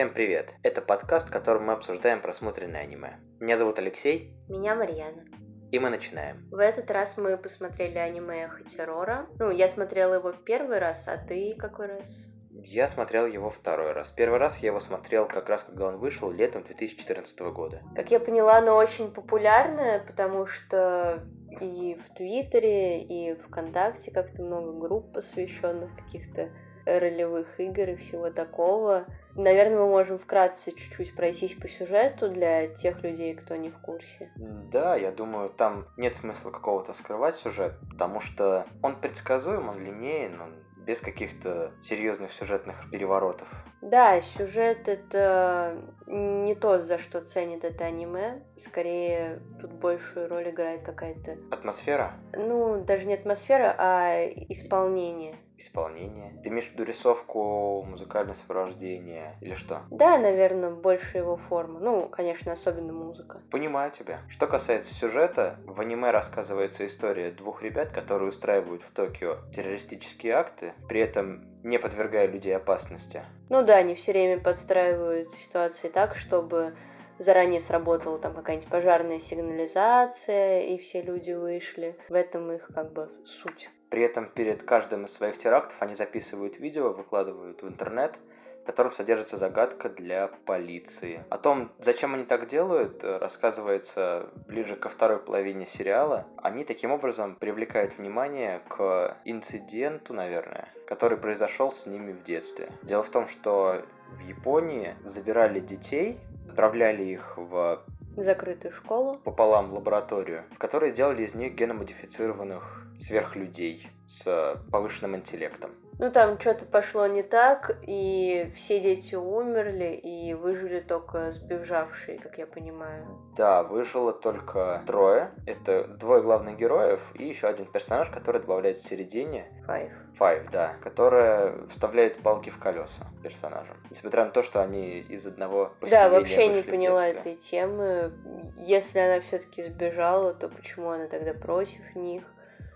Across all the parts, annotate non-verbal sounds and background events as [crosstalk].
Всем привет! Это подкаст, в котором мы обсуждаем просмотренное аниме. Меня зовут Алексей, Меня Марьяна. и мы начинаем. В этот раз мы посмотрели аниме Хатерора. Ну, я смотрела его первый раз, а ты какой раз? Я смотрел его второй раз. Первый раз я его смотрел как раз, когда он вышел, летом 2014 года. Как я поняла, оно очень популярное, потому что и в Твиттере, и ВКонтакте как-то много групп, посвященных каких-то ролевых игр и всего такого. Наверное, мы можем вкратце чуть-чуть пройтись по сюжету для тех людей, кто не в курсе. Да, я думаю, там нет смысла какого-то скрывать сюжет, потому что он предсказуем, он линейен, он без каких-то серьезных сюжетных переворотов. Да, сюжет это не то, за что ценит это аниме. Скорее, тут большую роль играет какая-то, Атмосфера, ну, даже не атмосфера, а исполнение. Исполнение. Ты имеешь в виду рисовку, музыкальное сопровождение или что? Да, наверное, больше его форма. Ну, конечно, особенно музыка. Понимаю тебя. Что касается сюжета, в аниме рассказывается история двух ребят, которые устраивают в Токио террористические акты, при этом не подвергая людей опасности. Ну да, они все время подстраивают ситуации так, чтобы заранее сработала там какая-нибудь пожарная сигнализация, и все люди вышли. В этом их как бы суть. При этом перед каждым из своих терактов они записывают видео, выкладывают в интернет, в котором содержится загадка для полиции. О том, зачем они так делают, э, рассказывается ближе ко второй половине сериала. Они таким образом привлекают внимание к инциденту, наверное, который произошел с ними в детстве. Дело в том, что в Японии забирали детей, отправляли их в Закрытую школу. пополам лабораторию, в которой делали из них геномодифицированных сверхлюдей с повышенным интеллектом. Ну, там что-то пошло не так, и все дети умерли, и выжили только сбежавшие, как я понимаю. Да, выжило только трое. Это двое главных героев и еще один персонаж, который добавляется в середине. Файв. Файв, да, которая вставляет палки в колеса персонажам. Несмотря на то, что они из одного Да, поселения вообще не поняла этой темы. Если она все-таки сбежала, то почему она тогда против них?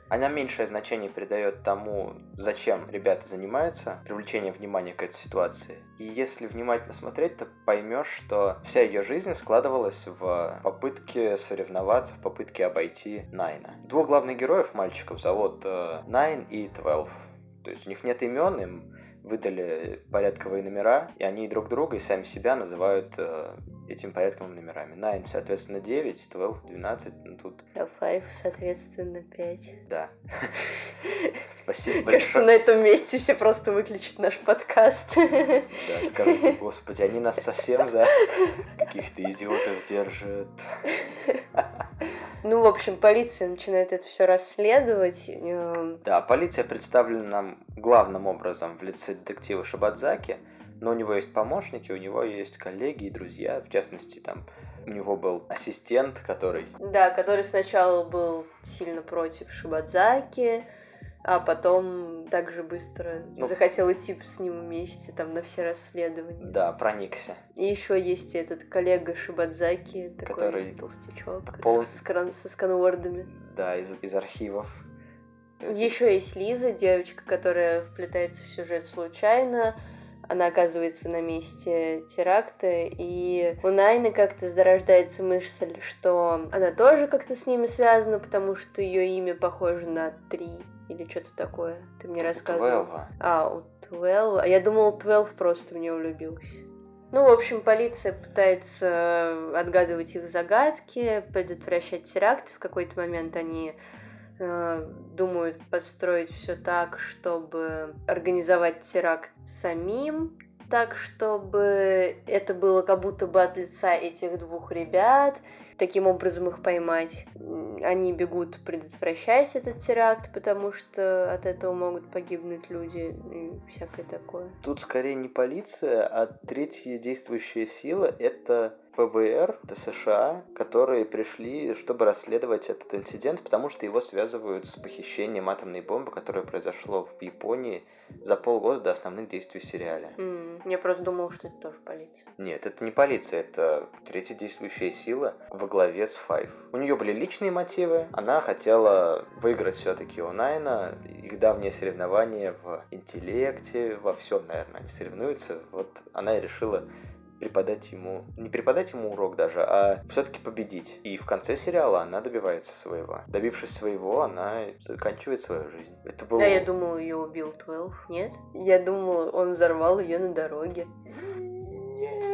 Она меньшее значение придает тому, зачем ребята занимаются, привлечение внимания к этой ситуации. И если внимательно смотреть, то поймешь, что вся ее жизнь складывалась в попытке соревноваться, в попытке обойти Найна. Двух главных героев, мальчиков, зовут э, Найн и Твелв. То есть у них нет имен, им выдали порядковые номера, и они друг друга и сами себя называют э, этими порядковыми номерами. Найн, соответственно, 9, Твелв 12, ну тут, А Файв, соответственно, 5. да. [laughs] Спасибо Кажется, большое. на этом месте все просто выключат наш подкаст. Да, скажите, господи, они нас совсем за [laughs] каких-то идиотов держат. [laughs] Ну, в общем, полиция начинает это все расследовать. эм, Да, полиция представлена нам главным образом в лице детектива Шабадзаки, но у него есть помощники, у него есть коллеги и друзья, в частности, там у него был ассистент, который... Да, который сначала был сильно против Шибадзаки, а потом также быстро Ну. захотел идти с ним вместе там на все расследования. Да, проникся. И еще есть этот коллега Шибадзаки, такой Который толстячок пол- с кран- со сканвордами. Да, из, из архивов. Еще есть Лиза, девочка, которая вплетается в сюжет случайно. Она оказывается на месте теракта, и у Найны как-то зарождается мысль, что она тоже как-то с ними связана, потому что ее имя похоже на три или что-то такое. Ты мне рассказывал. Твелва. А, у Твелва. А я думала, Твелв просто в нее влюбился. Ну, в общем, полиция пытается отгадывать их загадки, предотвращать теракты. В какой-то момент они э, думают подстроить все так, чтобы организовать теракт самим, так, чтобы это было как будто бы от лица этих двух ребят, таким образом их поймать. Они бегут предотвращать этот теракт, потому что от этого могут погибнуть люди и всякое такое. Тут скорее не полиция, а третья действующая сила — это ФБР, США, которые пришли, чтобы расследовать этот инцидент, потому что его связывают с похищением атомной бомбы, которое произошло в Японии за полгода до основных действий в сериале. М, Я просто думала, что это тоже полиция. Нет, это не полиция, это третья действующая сила. Во главе с Файв. У нее были личные мотивы, она хотела выиграть все-таки у Найна, их давние соревнования в интеллекте, во всем, наверное, они соревнуются. Вот она и решила преподать ему, не преподать ему урок даже, а все-таки победить. И в конце сериала она добивается своего. Добившись своего, она заканчивает свою жизнь. Это было... Да, я думал, ее убил 12, нет? Я думал, он взорвал ее на дороге. Нет!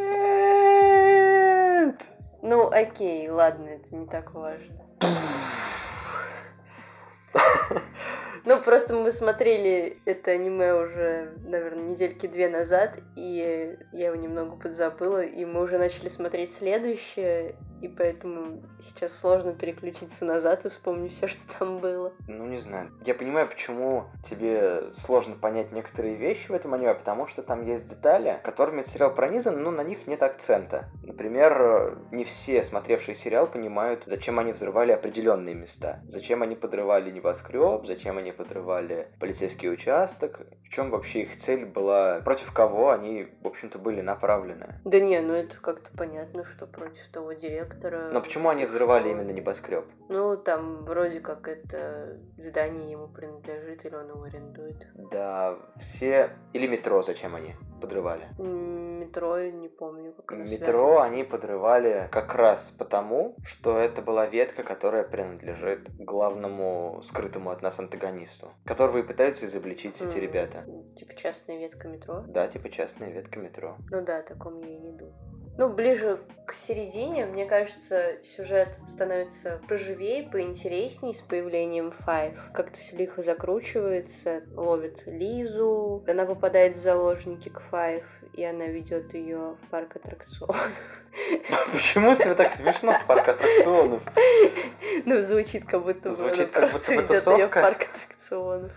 Ну, окей, ладно, это не так важно. Ну, просто мы смотрели это аниме уже, наверное, недельки две назад, и я его немного подзабыла, и мы уже начали смотреть следующее, и поэтому сейчас сложно переключиться назад и вспомнить все, что там было. Ну, не знаю. Я понимаю, почему тебе сложно понять некоторые вещи в этом аниме, потому что там есть детали, которыми этот сериал пронизан, но на них нет акцента. Например, не все смотревшие сериал понимают, зачем они взрывали определенные места. Зачем они подрывали небоскреб, зачем они подрывали полицейский участок, в чем вообще их цель была, против кого они, в общем-то, были направлены. Да не, ну это как-то понятно, что против того директора директора. Но почему они взрывали именно небоскреб? Ну, там вроде как это здание ему принадлежит, или он его арендует. Да, все... Или метро зачем они подрывали? Метро, не помню, как Метро связано. они подрывали как раз потому, что это была ветка, которая принадлежит главному скрытому от нас антагонисту, которого и пытаются изобличить эти ребята. Типа частная ветка метро? Да, типа частная ветка метро. Ну да, о таком я и не думаю. Ну, ближе к середине, мне кажется, сюжет становится поживее, поинтересней с появлением Файв. Как-то все лихо закручивается, ловит Лизу, она попадает в заложники к Файв, и она ведет ее в парк аттракционов. Почему тебе так смешно с парк аттракционов? Ну, звучит как будто бы она просто ведет ее в парк аттракционов.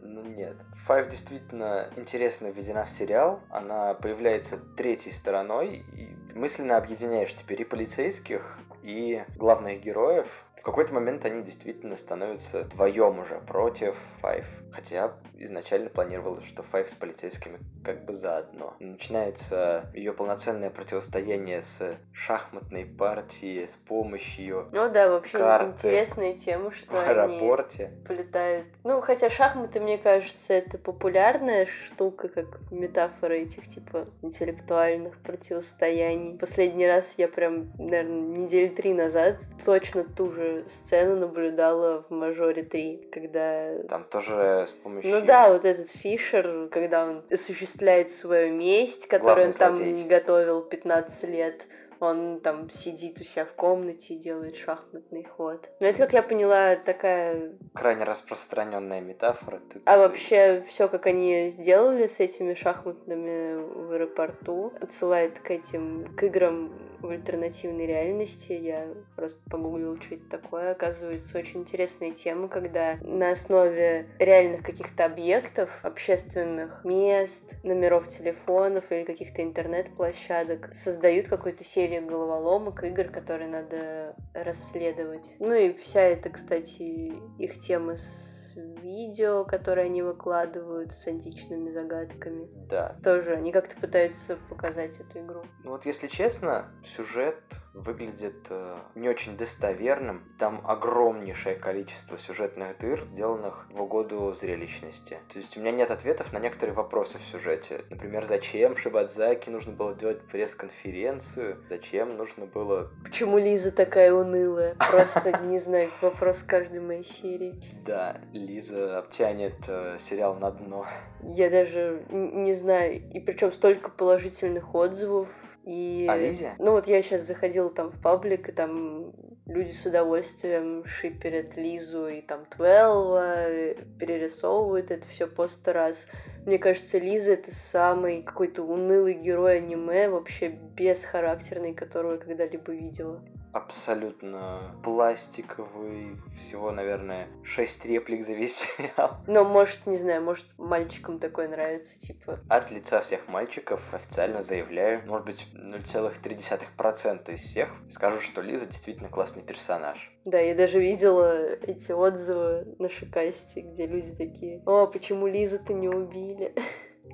Ну, нет. Файв действительно интересно введена в сериал. Она появляется третьей стороной. И мысленно объединяешь теперь и полицейских, и главных героев. В какой-то момент они действительно становятся вдвоем уже против Файв. Хотя изначально планировалось, что Файв с полицейскими как бы заодно. Начинается ее полноценное противостояние с шахматной партией с помощью Ну да, вообще интересная тема, что в аэропорте. они полетают. Ну, хотя шахматы, мне кажется, это популярная штука, как метафора этих, типа, интеллектуальных противостояний. Последний раз я прям, наверное, недели три назад точно ту же сцену наблюдала в «Мажоре 3», когда... Там тоже с помощью... Ну да, вот этот Фишер, когда он осуществляет свою месть, которую он там злодей. готовил 15 лет, он там сидит у себя в комнате и делает шахматный ход. Ну, это, как я поняла, такая... Крайне распространенная метафора. Ты... А вообще, все, как они сделали с этими шахматными в аэропорту, отсылает к этим, к играм в альтернативной реальности. Я просто погуглила, что это такое. Оказывается, очень интересная тема, когда на основе реальных каких-то объектов, общественных мест, номеров телефонов или каких-то интернет-площадок создают какую-то серию серия головоломок, игр, которые надо расследовать. Ну и вся эта, кстати, их тема с видео, которые они выкладывают с античными загадками. Да. Тоже они как-то пытаются показать эту игру. Ну вот если честно, сюжет выглядит э, не очень достоверным. Там огромнейшее количество сюжетных дыр, сделанных в угоду зрелищности. То есть у меня нет ответов на некоторые вопросы в сюжете. Например, зачем Шибадзаки нужно было делать пресс-конференцию? Зачем нужно было... Почему Лиза такая унылая? Просто, [laughs] не знаю, вопрос каждой моей серии. Да, Лиза обтянет э, сериал на дно. Я даже не знаю, и причем столько положительных отзывов. И, а Лизе? ну вот я сейчас заходила там в паблик, и там люди с удовольствием шиперят Лизу и там Твелва, перерисовывают это все по сто раз. Мне кажется, Лиза это самый какой-то унылый герой аниме, вообще бесхарактерный, которого я когда-либо видела абсолютно пластиковый, всего, наверное, шесть реплик за весь [laughs] сериал. Но, может, не знаю, может, мальчикам такое нравится, типа... От лица всех мальчиков официально заявляю, может быть, 0,3% из всех скажу, что Лиза действительно классный персонаж. Да, я даже видела эти отзывы на Шикасте, где люди такие, о, почему Лизу-то не убили?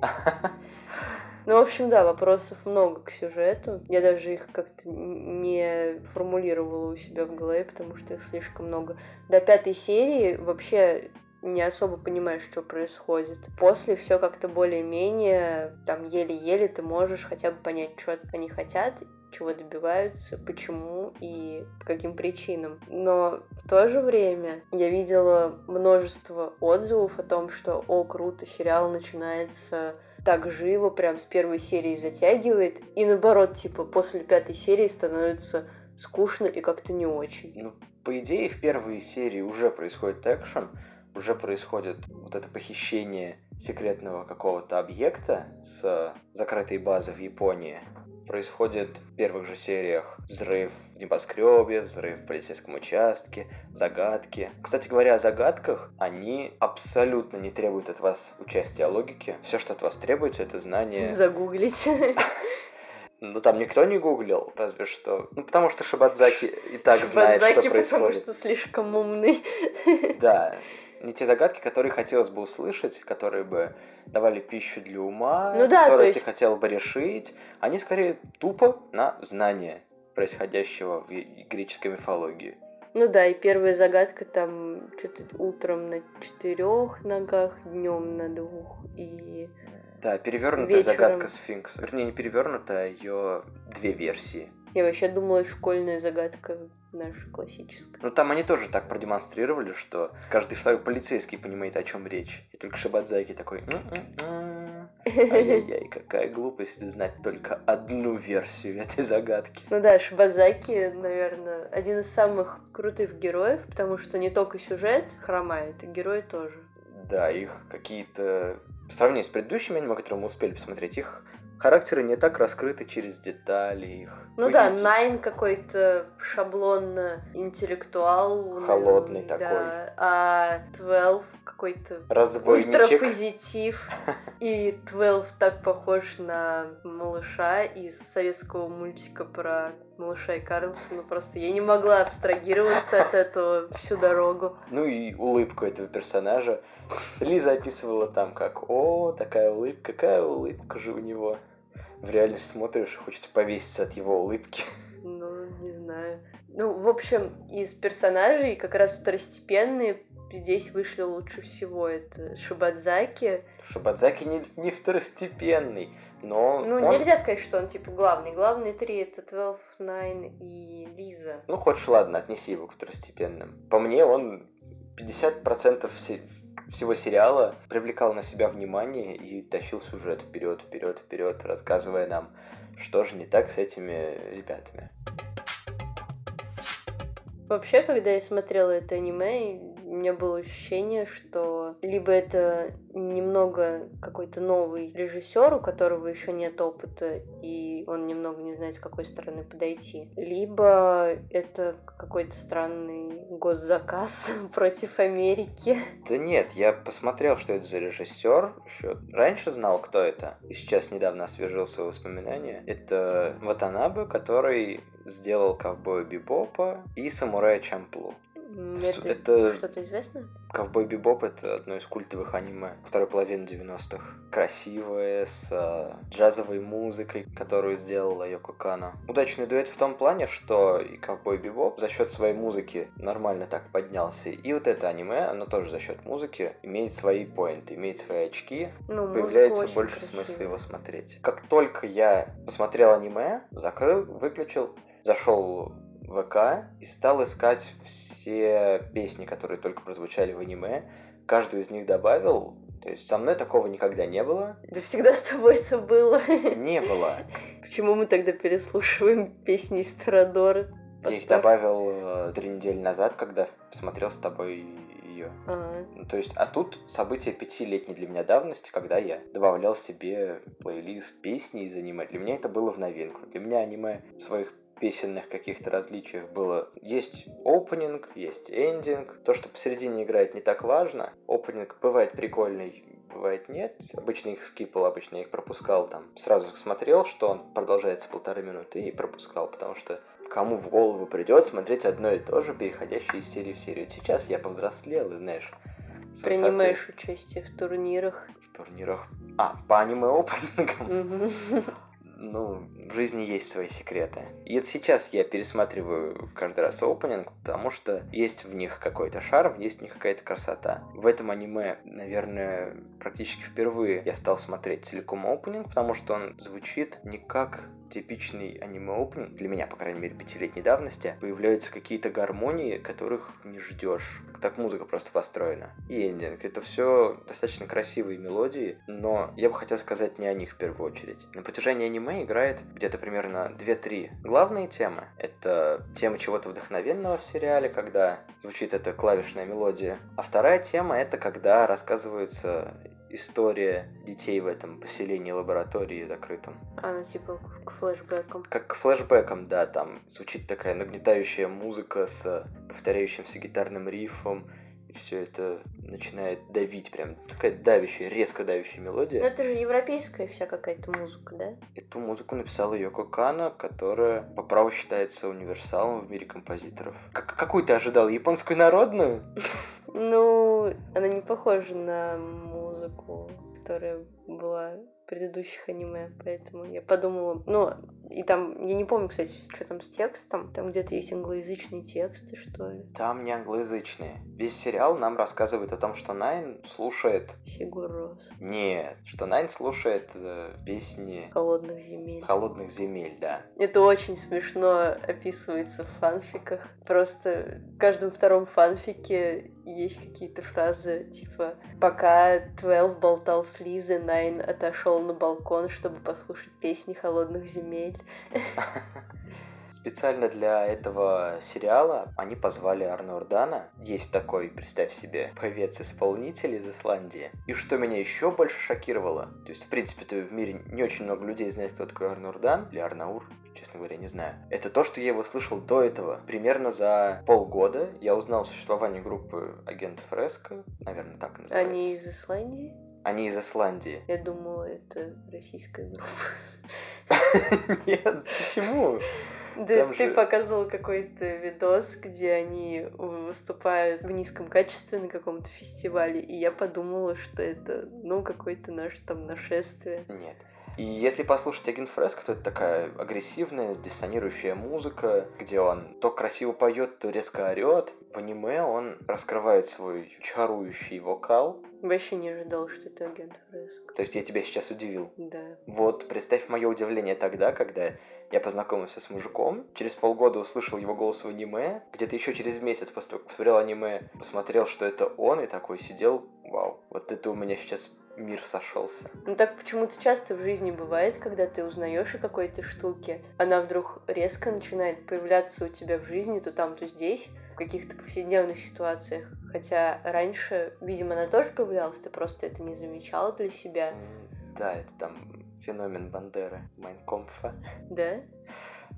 [laughs] Ну, в общем, да, вопросов много к сюжету. Я даже их как-то не формулировала у себя в голове, потому что их слишком много. До пятой серии вообще не особо понимаешь, что происходит. После все как-то более-менее, там еле-еле ты можешь хотя бы понять, что они хотят, чего добиваются, почему и по каким причинам. Но в то же время я видела множество отзывов о том, что «О, круто, сериал начинается так живо, прям с первой серии затягивает, и наоборот, типа, после пятой серии становится скучно и как-то не очень. Ну, по идее, в первой серии уже происходит экшен, уже происходит вот это похищение секретного какого-то объекта с закрытой базы в Японии. Происходит в первых же сериях взрыв небоскребе, взрыв в полицейском участке, загадки. Кстати говоря, о загадках, они абсолютно не требуют от вас участия логики. Все, что от вас требуется, это знание... Загуглить. [laughs] Ну, там никто не гуглил, разве что. Ну, потому что Шибадзаки и так знает, что происходит. потому что слишком умный. [laughs] Да, не те загадки, которые хотелось бы услышать, которые бы давали пищу для ума, ну, да, которые есть... ты хотел бы решить. Они скорее тупо на знание происходящего в греческой мифологии. Ну да, и первая загадка там что-то утром на четырех ногах, днем на двух и да, перевернутая вечером... загадка сфинкс. Вернее, не перевернутая, а ее две версии. Я вообще думала, школьная загадка наша классическая. Ну там они тоже так продемонстрировали, что каждый второй полицейский понимает, о чем речь. И только Шибадзаки такой... Ай-яй-яй, [laughs] какая глупость знать только одну версию этой загадки. Ну да, Шибадзаки, наверное, один из самых крутых героев, потому что не только сюжет хромает, и герои тоже. Да, их какие-то... По сравнению с предыдущими аниме, которые мы успели посмотреть, их характеры не так раскрыты через детали их. Ну да, Найн какой-то шаблонно интеллектуал. Холодный да, такой. А Твелв какой-то Разбойничек. позитив. [laughs] И Твелв так похож на малыша из советского мультика про малыша и Карлсона. Просто я не могла абстрагироваться от этого всю дорогу. Ну и улыбку этого персонажа. Лиза описывала там как, о, такая улыбка, какая улыбка же у него в реальность смотришь, хочется повеситься от его улыбки. [laughs] Ну, не знаю. Ну, в общем, из персонажей как раз второстепенные здесь вышли лучше всего. Это Шибадзаки. Шибадзаки не, не второстепенный, но... Ну, он... нельзя сказать, что он, типа, главный. Главные три — это 12, Nine и Лиза. Ну, хочешь, ладно, отнеси его к второстепенным. По мне, он 50% все, всего сериала привлекал на себя внимание и тащил сюжет вперед, вперед, вперед, рассказывая нам, что же не так с этими ребятами. Вообще, когда я смотрела это аниме, у меня было ощущение, что либо это немного какой-то новый режиссер, у которого еще нет опыта, и он немного не знает, с какой стороны подойти, либо это какой-то странный госзаказ [laughs] против Америки. Да нет, я посмотрел, что это за режиссер, еще раньше знал, кто это, и сейчас недавно освежил свои воспоминания. Это Ватанабе, который сделал Ковбоя Бибопа и Самурая Чамплу. Это, это что-то известно? Ковбой Бибоп это одно из культовых аниме второй половины 90-х. Красивое, с э, джазовой музыкой, которую сделала Йоко Кано. Удачный дуэт в том плане, что и Ковбой Бибоп за счет своей музыки нормально так поднялся. И вот это аниме, оно тоже за счет музыки имеет свои поинты, имеет свои очки. Ну, появляется больше красивая. смысла его смотреть. Как только я посмотрел аниме, закрыл, выключил, зашел ВК и стал искать все песни, которые только прозвучали в аниме. Каждую из них добавил. То есть со мной такого никогда не было. Да всегда с тобой это было. Не было. Почему мы тогда переслушиваем песни из Торадоры? Я их добавил э, три недели назад, когда смотрел с тобой ее. Ага. Ну, то есть, а тут событие пятилетней для меня давности, когда я добавлял себе плейлист песни из аниме. Для меня это было в новинку. Для меня аниме в своих песенных каких-то различиях было. Есть опенинг, есть эндинг. То, что посередине играет, не так важно. Опенинг бывает прикольный, бывает нет. Обычно их скипал, обычно их пропускал там. Сразу смотрел, что он продолжается полторы минуты и пропускал, потому что кому в голову придет смотреть одно и то же, переходящее из серии в серию. Сейчас я повзрослел, и знаешь, Принимаешь участие в турнирах. В турнирах А, по аниме-опенингам? ну, в жизни есть свои секреты. И это сейчас я пересматриваю каждый раз опенинг, потому что есть в них какой-то шарм, есть в них какая-то красота. В этом аниме, наверное, практически впервые я стал смотреть целиком опенинг, потому что он звучит не как типичный аниме-опенинг, для меня, по крайней мере, пятилетней давности, появляются какие-то гармонии, которых не ждешь. Так музыка просто построена. И эндинг. Это все достаточно красивые мелодии, но я бы хотел сказать не о них в первую очередь. На протяжении аниме играет где-то примерно 2-3 главные темы. Это тема чего-то вдохновенного в сериале, когда звучит эта клавишная мелодия. А вторая тема это когда рассказывается история детей в этом поселении лаборатории закрытом. А, ну типа к флешбекам. Как к флешбекам, да, там звучит такая нагнетающая музыка с повторяющимся гитарным рифом, и все это начинает давить, прям такая давящая, резко давящая мелодия. Но это же европейская вся какая-то музыка, да? Эту музыку написала Йоко Кана, которая по праву считается универсалом в мире композиторов. Как какую ты ожидал? Японскую народную? [laughs] Ну, она не похожа на музыку, которая была предыдущих аниме, поэтому я подумала, ну, и там, я не помню, кстати, что там с текстом, там где-то есть англоязычные тексты, что ли. Там не англоязычные. Весь сериал нам рассказывает о том, что Найн слушает... Sigur Rós. Нет, что Найн слушает э, песни... Холодных земель. Холодных земель, да. Это очень смешно описывается в фанфиках. Просто в каждом втором фанфике есть какие-то фразы, типа «Пока Твелв болтал с Лизой, Найн отошел на балкон, чтобы послушать песни холодных земель». [laughs] Специально для этого сериала они позвали Арно Урдана. Есть такой, представь себе, певец-исполнитель из Исландии. И что меня еще больше шокировало, то есть, в принципе-то в мире не очень много людей знает, кто такой Арно Урдан, или Арнаур, честно говоря, не знаю. Это то, что я его слышал до этого. Примерно за полгода я узнал о существовании группы Агент Фреско, наверное, так называется. Они из Исландии? Они из Исландии. Я думала, это российская группа. [laughs] Нет, почему? Да, Там ты же... показывал какой-то видос, где они выступают в низком качестве на каком-то фестивале, и я подумала, что это, ну, какое-то наше там нашествие. Нет. И если послушать Агин Фреско, то это такая агрессивная, диссонирующая музыка, где он то красиво поет, то резко орет. В аниме он раскрывает свой чарующий вокал. Вообще не ожидал, что это агент Фреско. То есть я тебя сейчас удивил? Да. Вот, представь мое удивление тогда, когда я познакомился с мужиком, через полгода услышал его голос в аниме, где-то еще через месяц после того, как посмотрел аниме, посмотрел, что это он, и такой сидел, вау, вот это у меня сейчас мир сошелся. Ну так почему-то часто в жизни бывает, когда ты узнаешь о какой-то штуке, она вдруг резко начинает появляться у тебя в жизни, то там, то здесь, в каких-то повседневных ситуациях. Хотя раньше, видимо, она тоже появлялась, ты просто это не замечала для себя. Да, это там феномен Бандеры, Майнкомпфа. Да?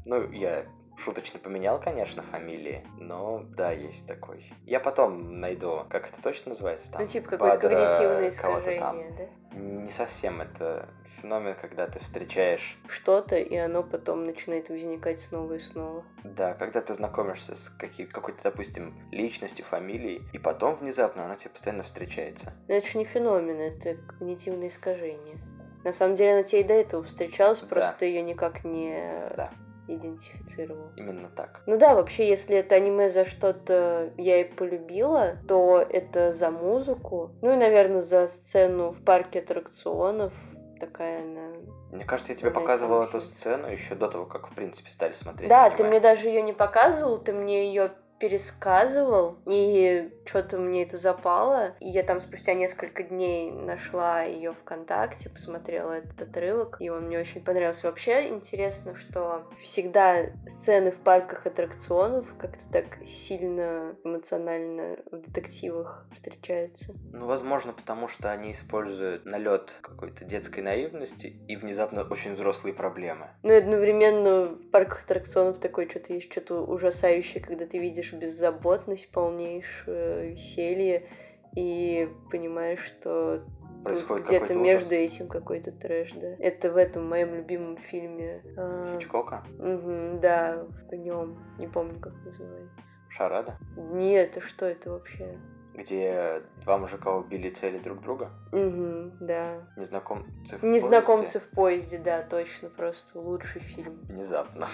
Ну, я шуточно поменял, конечно, фамилии, но да, есть такой. Я потом найду, как это точно называется там. Ну, типа какое-то когнитивное искажение, да? Не совсем это феномен, когда ты встречаешь что-то, и оно потом начинает возникать снова и снова. Да, когда ты знакомишься с какой- какой-то, допустим, личностью, фамилией, и потом внезапно оно тебе постоянно встречается. Но это же не феномен, это когнитивное искажение. На самом деле она тебе и до этого встречалась, да. просто ее никак не да. идентифицировал. Именно так. Ну да, вообще, если это аниме за что-то я и полюбила, то это за музыку. Ну и, наверное, за сцену в парке аттракционов. Такая она мне кажется, я тебе показывала эту сцену еще до того, как, в принципе, стали смотреть. Да, аниме. ты мне даже ее не показывал, ты мне ее пересказывал, и что-то мне это запало. И я там спустя несколько дней нашла ее ВКонтакте, посмотрела этот отрывок, и он мне очень понравился. Вообще интересно, что всегда сцены в парках аттракционов как-то так сильно эмоционально в детективах встречаются. Ну, возможно, потому что они используют налет какой-то детской наивности и внезапно очень взрослые проблемы. Ну, и одновременно в парках аттракционов такое что-то есть, что-то ужасающее, когда ты видишь чувствуешь беззаботность, полнейшее веселье и понимаешь, что Происходит где-то между этим какой-то трэш, да. Это в этом моем любимом фильме. А, Хичкока? Угу, да, в нем. Не помню, как называется. Шарада? Нет, а что это вообще? где два мужика убили цели друг друга. Угу, да. Незнакомцы в Незнакомцы в поезде, да, точно, просто лучший фильм. Внезапно.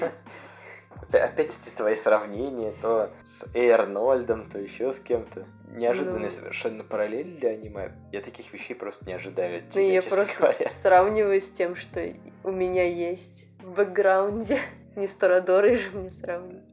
[laughs] Опять эти твои сравнения, то с Эй Арнольдом, то еще с кем-то. Неожиданные Ну. совершенно параллели для аниме. Я таких вещей просто не ожидаю от Ну, тебя, я просто говоря. сравниваю с тем, что у меня есть в бэкграунде. [laughs] Не с Торадорой же мне сравнивать.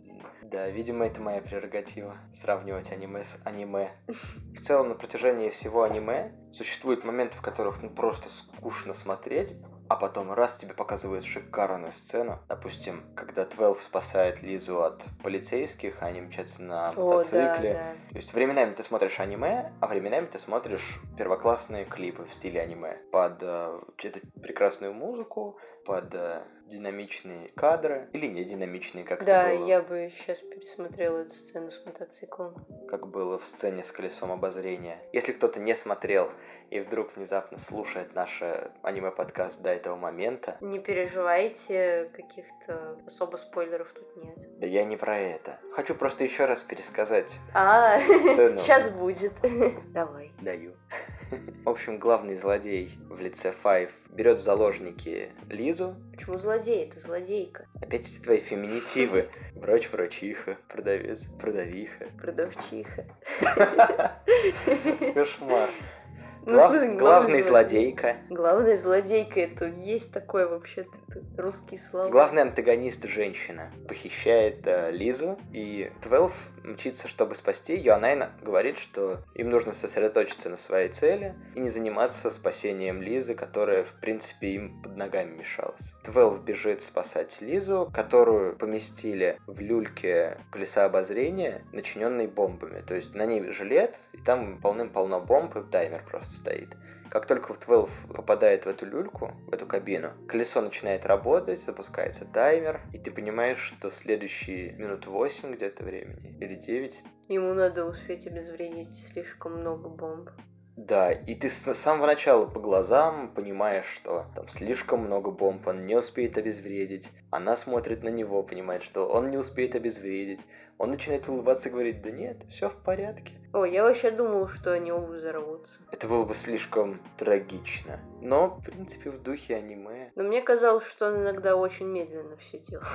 Да, видимо, это моя прерогатива сравнивать аниме с аниме. В целом, на протяжении всего аниме существуют моменты, в которых ну, просто скучно смотреть, а потом раз тебе показывают шикарную сцену. Допустим, когда Твелв спасает Лизу от полицейских, они мчатся на О, да, да. То есть временами ты смотришь аниме, а временами ты смотришь первоклассные клипы в стиле аниме под э, эту прекрасную музыку, под э, динамичные кадры или не динамичные, как Да, это было, я бы сейчас пересмотрела эту сцену с мотоциклом. как было в сцене с колесом обозрения. Если кто-то не смотрел и вдруг внезапно слушает наш э, аниме-подкаст до этого момента, Не переживайте, каких-то особо спойлеров тут нет. да я не про это. Хочу просто еще раз пересказать. А, Сцену. [laughs] сейчас будет. [laughs] Давай. Даю. В общем, главный злодей в лице Файв берет в заложники Лизу. Почему злодей? Это злодейка. Опять эти твои феминитивы. Врач, врачиха, продавец, продавиха. Продавчиха. [laughs] Кошмар. Ну, Глав- смысле, Главный злодейка. Главная злодейка это есть такое вообще-то это русский слова. Главный антагонист женщина похищает э, Лизу, и Твелв мчится, чтобы спасти ее. Она говорит, что им нужно сосредоточиться на своей цели и не заниматься спасением Лизы, которая, в принципе, им под ногами мешалась. Твелв бежит спасать Лизу, которую поместили в люльке колеса обозрения, начиненной бомбами. То есть на ней жилет, и там полным-полно бомб, и таймер просто стоит. Как только в 12 попадает в эту люльку, в эту кабину, колесо начинает работать, запускается таймер, и ты понимаешь, что следующие минут 8 где-то времени, или 9, Ему надо успеть обезвредить слишком много бомб. Да, и ты с самого начала по глазам понимаешь, что там слишком много бомб, он не успеет обезвредить. Она смотрит на него, понимает, что он не успеет обезвредить. Он начинает улыбаться и говорит, да нет, все в порядке. О, я вообще думал, что они оба взорвутся. Это было бы слишком трагично. Но, в принципе, в духе аниме. Но мне казалось, что он иногда очень медленно все делал. [laughs]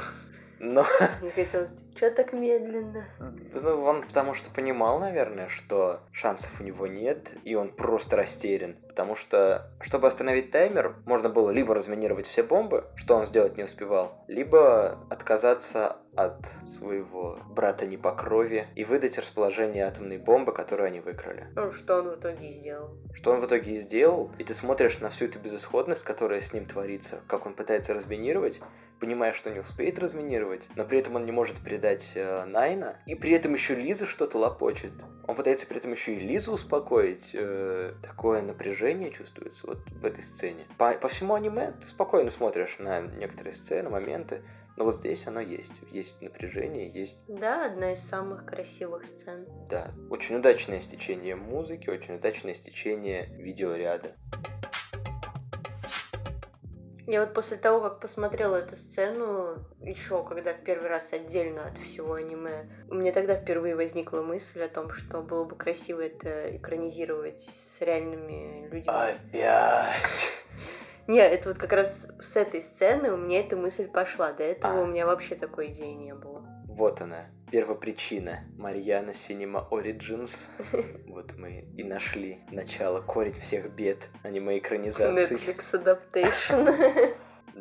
Но [laughs] Мне хотелось, что так медленно? Ну, он потому что понимал, наверное, что шансов у него нет, и он просто растерян. Потому что, чтобы остановить таймер, можно было либо разминировать все бомбы, что он сделать не успевал, либо отказаться от своего брата не по крови и выдать расположение атомной бомбы, которую они выкрали. Ну, что он в итоге и сделал. Что он в итоге и сделал, и ты смотришь на всю эту безысходность, которая с ним творится, как он пытается разминировать, понимая, что не успеет разминировать, но при этом он не может передать э, Найна, и при этом еще Лиза что-то лопочет. Он пытается при этом еще и Лизу успокоить. Э, такое напряжение чувствуется вот в этой сцене. По, по всему аниме ты спокойно смотришь на некоторые сцены, моменты, но вот здесь оно есть. Есть напряжение, есть, Да, одна из самых красивых сцен. да, очень удачное стечение музыки, очень удачное стечение видеоряда. Я вот после того, как посмотрела эту сцену, еще когда в первый раз отдельно от всего аниме, у меня тогда впервые возникла мысль о том, что было бы красиво это экранизировать с реальными людьми. Опять! [laughs] Не, это вот как раз с этой сцены у меня эта мысль пошла. До этого А. у меня вообще такой идеи не было. Вот она, первопричина. Марьяна Cinema Origins. [laughs] Вот мы и нашли начало, корень всех бед аниме-экранизаций. Netflix Adaptation. [laughs]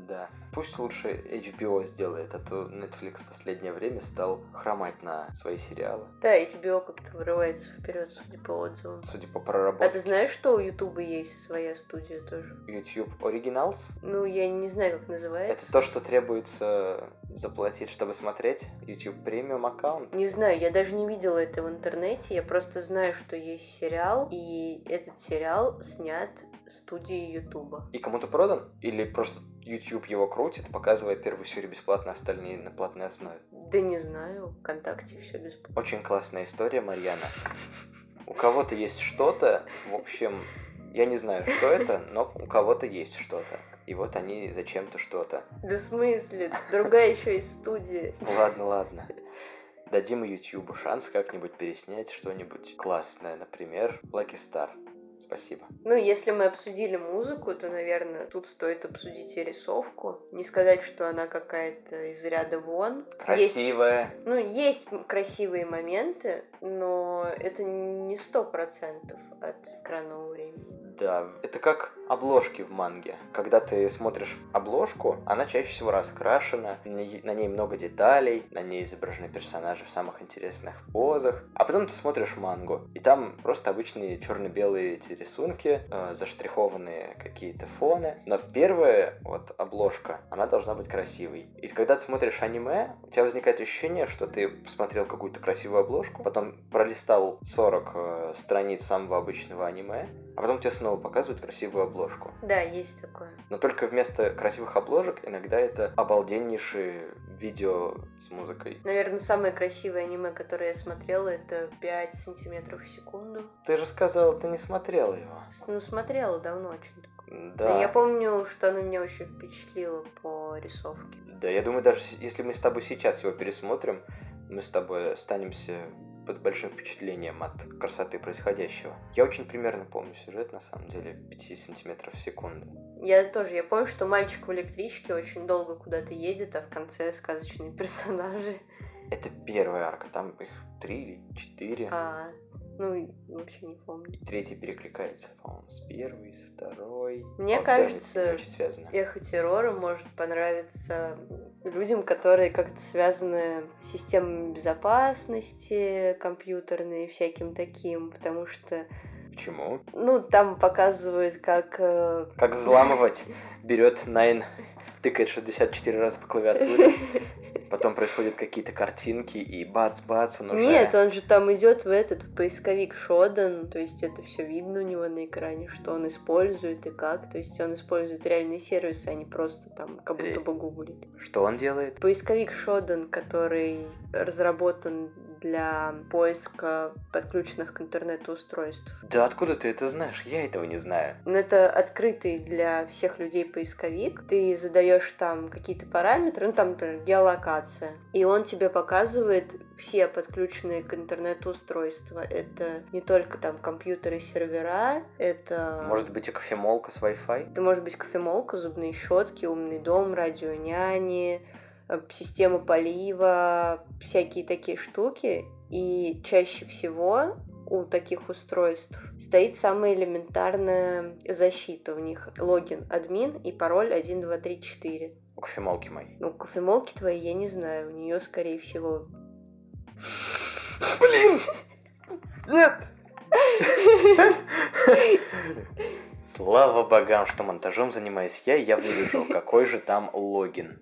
Да. Пусть лучше HBO сделает, а то Netflix в последнее время стал хромать на свои сериалы. Да, HBO как-то вырывается вперед, судя по отзывам. Судя по А ты проработке. знаешь, что у Ютуба есть своя студия тоже? YouTube Originals Ну, я не знаю, как называется. это то, что требуется заплатить, чтобы смотреть. YouTube премиум аккаунт. Не знаю, я даже не видела это в интернете, я просто знаю, что есть сериал, и этот сериал снят студией Ютуба. И кому-то продан? Или просто YouTube его крутит, показывая первую серию бесплатно, остальные на платной основе? Да не знаю, ВКонтакте все бесплатно. Очень классная история, Марьяна. У кого-то есть что-то, в общем, я не знаю, что это, но у кого-то есть что-то. И вот они зачем-то что-то. Да в смысле? Другая еще есть студия. Ладно, ладно. дадим YouTube шанс как-нибудь переснять что-нибудь классное, например, Lucky Star. Спасибо. Ну, если мы обсудили музыку, то, наверное, тут стоит обсудить и рисовку. Не сказать, что она какая-то из ряда вон. Красивая. Есть, ну, есть красивые моменты, но это не сто процентов от экранного времени. Да, это как обложки в манге. Когда ты смотришь обложку, она чаще всего раскрашена, на ней много деталей, на ней изображены персонажи в самых интересных позах. А потом ты смотришь мангу, и там просто обычные черно-белые эти рисунки, э, заштрихованные какие-то фоны. Но первая вот обложка, она должна быть красивой. И когда ты смотришь аниме, у тебя возникает ощущение, что ты посмотрел какую-то красивую обложку, потом пролистал 40 э, страниц самого обычного аниме, а потом тебе снова показывают красивую обложку. Да, есть такое. Но только вместо красивых обложек иногда это обалденнейшие видео с музыкой. Наверное, самое красивое аниме, которое я смотрела, это 5 сантиметров в секунду. Ты же сказала, ты не смотрела его. Ну, смотрела давно очень. Да. Я помню, что оно меня очень впечатлило по рисовке. Да, я думаю, даже если мы с тобой сейчас его пересмотрим, мы с тобой останемся под большим впечатлением от красоты происходящего. Я очень примерно помню сюжет, на самом деле, 5 сантиметров в секунду. Я тоже, я помню, что мальчик в электричке очень долго куда-то едет, а в конце сказочные [laughs] персонажи. Это первая арка, там их три или четыре. А, ну, вообще не помню. И третий перекликается, по-моему, с первой, с второй. Мне Вот, кажется, очень связано. Эхо террора может понравиться людям, которые как-то связаны с системой безопасности компьютерной и всяким таким, потому что Почему? ну, там показывают, как... э, Как взламывать? Берет Найн, тыкает 64 раза по клавиатуре, [laughs] потом происходят какие-то картинки, и бац-бац, он уже... Нет, он же там идет в этот в поисковик Шодан, то есть это все видно у него на экране, что он использует и как. То есть он использует реальные сервисы, а не просто там как будто бы гуглит. Что он делает? Поисковик Shodan, который разработан для поиска подключенных к интернету устройств. Да откуда ты это знаешь? Я этого не знаю. Но это открытый для всех людей поисковик. Ты задаешь там какие-то параметры, ну там, например, геолокация, и он тебе показывает все подключенные к интернету устройства. Это не только там компьютеры, сервера, это... Может быть и кофемолка с Wi-Fi? Это может быть кофемолка, зубные щетки, умный дом, радионяни, э, система полива, всякие такие штуки. И чаще всего у таких устройств стоит самая элементарная защита у них. Логин админ и пароль 1234. У кофемолки моей. Ну, кофемолки твои я не знаю. У нее, скорее всего, Блин! Нет! Слава богам, что монтажом занимаюсь я, и я вырежу, какой же там логин.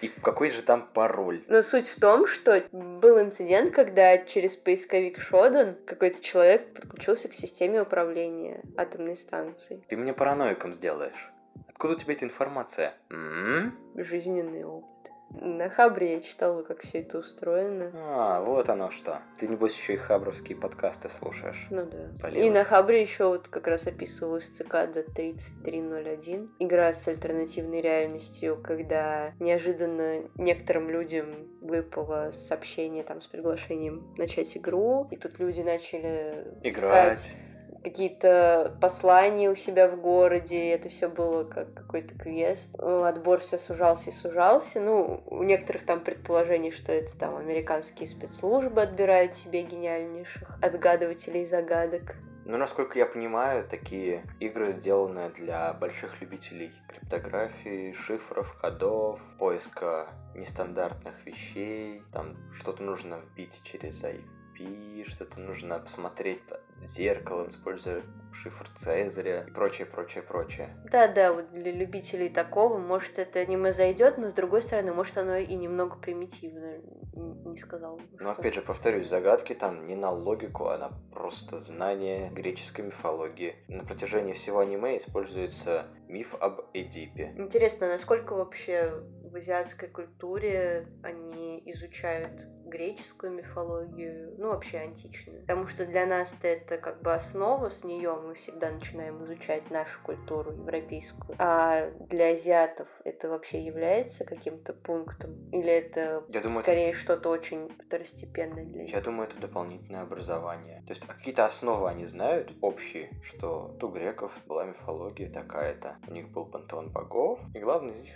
И какой же там пароль. Но суть в том, что был инцидент, когда через поисковик Shodan какой-то человек подключился к системе управления атомной станции. Ты меня параноиком сделаешь. Откуда у тебя эта информация? М? Жизненный опыт. На Хабре я читала, как все это устроено. А, вот оно что. Ты, небось, еще и хабровские подкасты слушаешь. Ну да. Полилась. И на Хабре еще вот как раз описывалась цикада 3301. Игра с альтернативной реальностью, когда неожиданно некоторым людям выпало сообщение там с приглашением начать игру. И тут люди начали Играть. искать какие-то послания у себя в городе, это все было как какой-то квест. Ну, Отбор все сужался и сужался. Ну, у некоторых там предположений, что это там американские спецслужбы отбирают себе гениальнейших отгадывателей загадок. Ну, насколько я понимаю, такие игры сделаны для больших любителей криптографии, шифров, кодов, поиска нестандартных вещей. Там что-то нужно вбить через IP, что-то нужно посмотреть зеркалом, используя шифр Цезаря и прочее, прочее, прочее. Да-да, вот для любителей такого, может, это аниме зайдет, но с другой стороны, может, оно и немного примитивно, не сказал. Но опять же, повторюсь, загадки там не на логику, а на просто знание греческой мифологии. На протяжении всего аниме используется миф об Эдипе. Интересно, насколько вообще в азиатской культуре они изучают греческую мифологию, ну вообще античную. Потому что для нас это как бы основа, с нее мы всегда начинаем изучать нашу культуру европейскую. А для азиатов это вообще является каким-то пунктом? Или это Я думаю, скорее что-то очень второстепенное для них? Я думаю, это дополнительное образование. То есть какие-то основы они знают общие, что у греков была мифология такая-то. У них был пантеон богов, и главный из них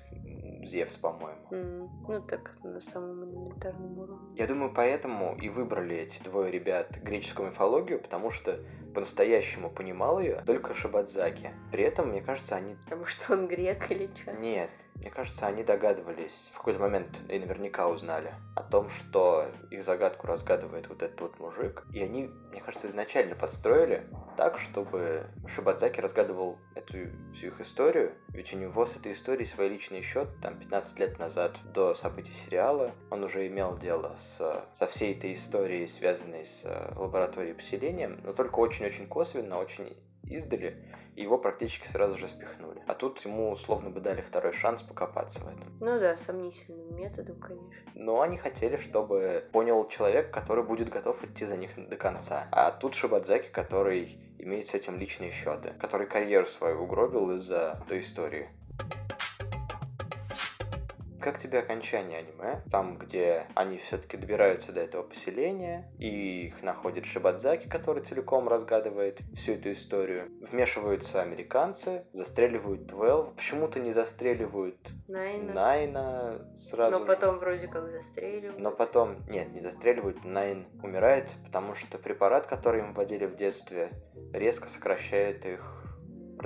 Зевс, по-моему. Mm, ну так, на самом элементарном уровне. Я думаю, поэтому и выбрали эти двое ребят греческую мифологию, потому что по-настоящему понимал ее только Шибадзаки. При этом, мне кажется, они... Потому что он грек или что? Нет, мне кажется, они догадывались, в какой-то момент и наверняка узнали о том, что их загадку разгадывает вот этот вот мужик. И они, мне кажется, изначально подстроили так, чтобы Шибадзаки разгадывал эту всю их историю. Ведь у него с этой историей свой личный счет, там, 15 лет назад, до событий сериала, он уже имел дело с, со всей этой историей, связанной с э, лабораторией поселением, но только очень-очень косвенно, очень издали, и его практически сразу же спихнули. А тут ему условно бы дали второй шанс покопаться в этом. Ну да, сомнительным методом, конечно. Но они хотели, чтобы понял человек, который будет готов идти за них до конца. А тут Шибадзаки, который имеет с этим личные счеты, который карьеру свою угробил из-за той истории. Как тебе окончание аниме? Там, где они все-таки добираются до этого поселения, и их находит Шибадзаки, который целиком разгадывает всю эту историю. Вмешиваются американцы, застреливают Твелв. Почему-то не застреливают Найна. Найна сразу. Но потом вроде как застреливают. Но потом, нет, не застреливают, Найн умирает, потому что препарат, который им вводили в детстве, резко сокращает их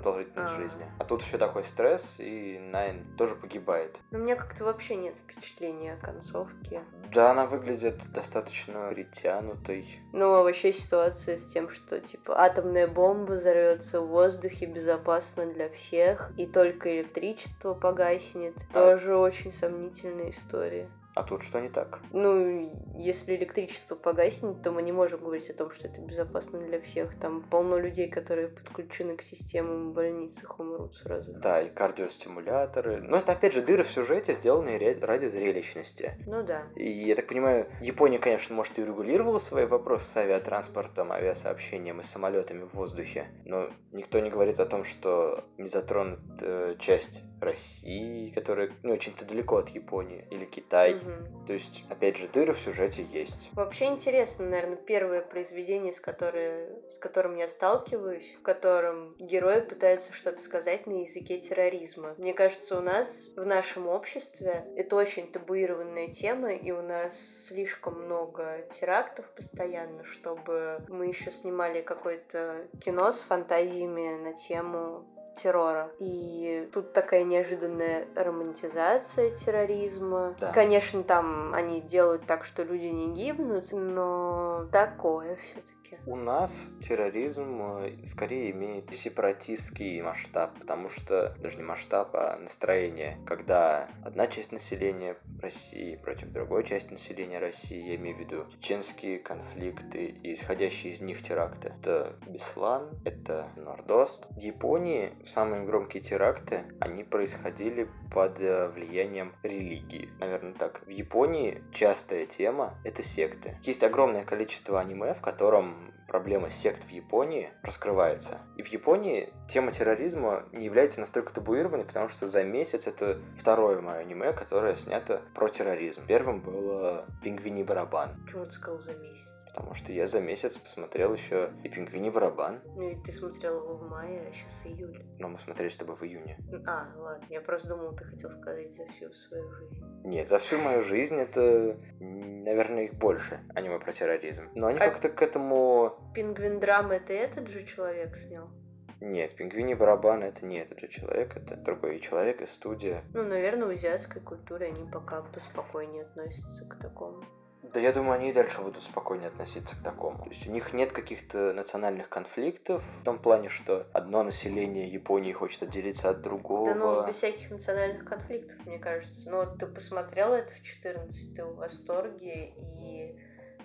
продолжительность А. жизни. А тут еще такой стресс, и Найн тоже погибает. Но у меня как-то вообще нет впечатления о концовке. Да, она выглядит достаточно притянутой. Ну, а вообще ситуация с тем, что, типа, атомная бомба взорвется в воздухе безопасно для всех, и только электричество погаснет. А. Тоже очень сомнительная история. А тут что не так? Ну, если электричество погаснет, то мы не можем говорить о том, что это безопасно для всех. Там полно людей, которые подключены к системам в больницах, умрут сразу. Да, и кардиостимуляторы. Но это, опять же, дыры в сюжете, сделанные ради зрелищности. Ну да. И я так понимаю, Япония, конечно, может, и регулировала свои вопросы с авиатранспортом, авиасообщением и самолетами в воздухе, но никто не говорит о том, что не затронут э, часть России, которая ну, очень-то далеко от Японии, или Китай. Мгм. То есть, опять же, дыры в сюжете есть. Вообще интересно, наверное, первое произведение, с, которое, с которым я сталкиваюсь, в котором герои пытаются что-то сказать на языке терроризма. Мне кажется, у нас в нашем обществе это очень табуированная тема, и у нас слишком много терактов постоянно, чтобы мы еще снимали какое-то кино с фантазиями на тему террора. И тут такая неожиданная романтизация терроризма. Да. Конечно, там они делают так, что люди не гибнут, но такое все-таки. У нас терроризм э, скорее имеет сепаратистский масштаб, потому что даже не масштаб, а настроение. Когда одна часть населения России против другой части населения России, я имею в виду чеченские конфликты и исходящие из них теракты. Это Беслан, это Нордост. В Японии самые громкие теракты, они происходили под э, влиянием религии. Наверное, так. В Японии частая тема — это секты. Есть огромное количество аниме, в котором проблема сект в Японии раскрывается. И в Японии тема терроризма не является настолько табуированной, потому что за месяц это второе мое аниме, которое снято про терроризм. Первым было «Пингвиний барабан», Почему ты сказал за месяц? Потому что я за месяц посмотрел еще и «Пингвиний барабан», Ну ведь ты смотрел его в мае, а сейчас июль. но мы смотрели с тобой в июне. А, ладно, я просто думал, ты хотел сказать за всю свою жизнь. Нет, за всю мою жизнь это, наверное, их больше аниме про терроризм. Но они А- как-то к этому... Пингвин драма это этот же человек снял? Нет, «Пингвиний барабан» это не этот же человек, это другой человек из студия. Ну, наверное, в азиатской культуре они пока поспокойнее относятся к такому. Да я думаю, они и дальше будут спокойнее относиться к такому. То есть у них нет каких-то национальных конфликтов в том плане, что одно население Японии хочет отделиться от другого. Да ну, без всяких национальных конфликтов, мне кажется. Ну, вот ты посмотрел это в 14, ты в восторге и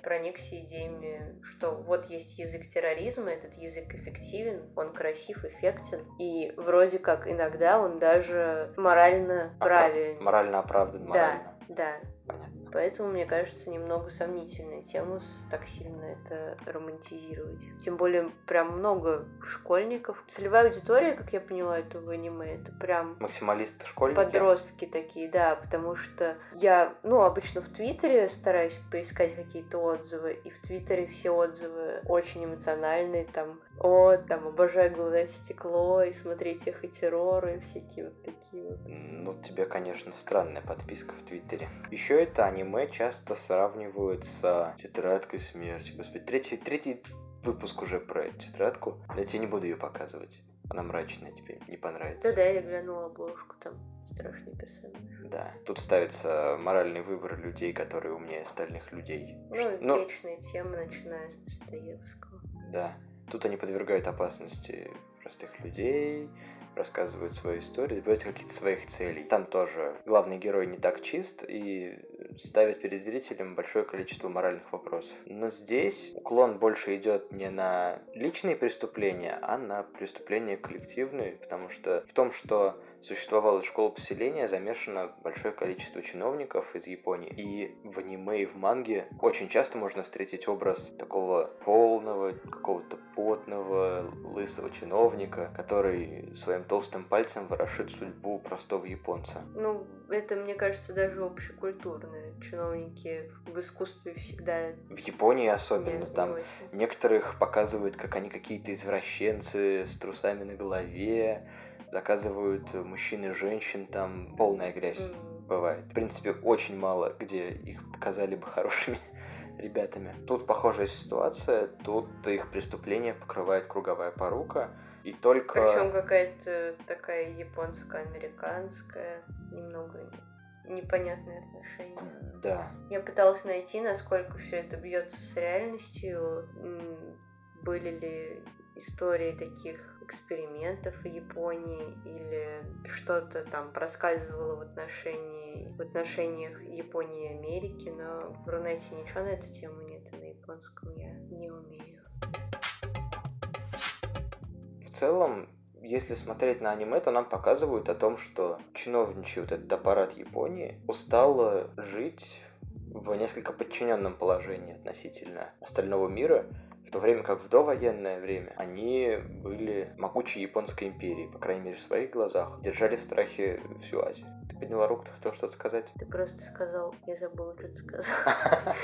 проникся идеями, что вот есть язык терроризма, этот язык эффективен, он красив, эффектен, и вроде как иногда он даже морально Опра- правилен. Морально оправдан, Да, морально. да. Понятно. Поэтому, мне кажется, немного сомнительная тема так сильно это романтизировать. Тем более, прям много школьников. Целевая аудитория, как я поняла, этого аниме, это прям... Максималисты школьники? Подростки такие, да, потому что я, ну, обычно в Твиттере стараюсь поискать какие-то отзывы, и в Твиттере все отзывы очень эмоциональные, там, о, там, обожаю глаза стекло, и смотреть их и терроры, и всякие вот такие вот. Ну, тебе, конечно, странная подписка в Твиттере. Еще это аниме часто сравнивают с тетрадкой смерти. Господи, третий, третий выпуск уже про эту тетрадку. Я тебе не буду ее показывать. Она мрачная тебе, не понравится. Да-да, я глянула обложку, там страшный персонаж. Да. Тут ставится моральный выбор людей, которые умнее остальных людей. Ну, ну вечная тема, начиная с Достоевского. Да. Тут они подвергают опасности простых людей, рассказывают свою историю, добиваются каких-то своих целей. Там тоже главный герой не так чист и ставит перед зрителем большое количество моральных вопросов. Но здесь уклон больше идет не на личные преступления, а на преступления коллективные, потому что в том, что существовала школа поселения, замешано большое количество чиновников из Японии. И в аниме и в манге очень часто можно встретить образ такого полного, какого-то потного, лысого чиновника, который своим толстым пальцем ворошит судьбу простого японца. Ну, это, мне кажется, даже общекультурное. Чиновники в искусстве всегда... В Японии особенно. Нет, там не некоторых показывают, как они какие-то извращенцы с трусами на голове, заказывают мужчин и женщин, там полная грязь mm. бывает. В принципе, очень мало где их показали бы [laughs] хорошими ребятами. Тут похожая ситуация, тут их преступление покрывает круговая порука, и только... Причем какая-то такая японско-американская, немного непонятные отношения. Да. Я пыталась найти, насколько все это бьется с реальностью, были ли истории таких экспериментов в Японии или что-то там проскальзывало в отношении в отношениях Японии и Америки, но в Рунете ничего на эту тему нет, и на японском я не умею. В целом, если смотреть на аниме, то нам показывают о том, что чиновничий вот этот аппарат Японии устал жить в несколько подчиненном положении относительно остального мира, то время как в довоенное время они были могучей японской империей, по крайней мере в своих глазах, держали в страхе всю Азию. Ты подняла руку, ты хотел что-то сказать? Ты просто сказал, я забыла, что ты сказал. [laughs]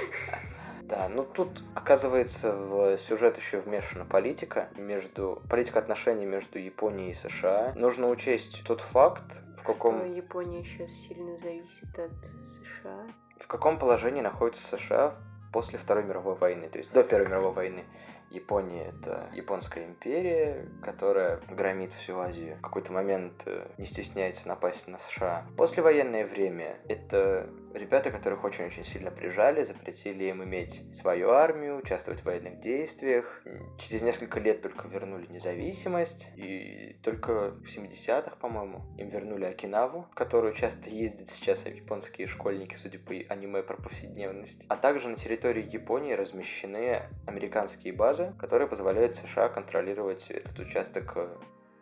Да, ну тут, оказывается, в сюжет еще вмешана политика между... Политика отношений между Японией и США. Нужно учесть тот факт, в каком... Япония сейчас сильно зависит от США. В каком положении находится США после Второй мировой войны, то есть до Первой мировой войны. Япония — это японская империя, которая громит всю Азию. В какой-то момент э, не стесняется напасть на США. Послевоенное время — это ребята, которых очень-очень сильно прижали, запретили им иметь свою армию, участвовать в военных действиях. Через несколько лет только вернули независимость, и только в 70-х, по-моему, им вернули Окинаву, в которую часто ездят сейчас японские школьники, судя по аниме про повседневность. А также на территории Японии размещены американские базы, которые позволяют США контролировать этот участок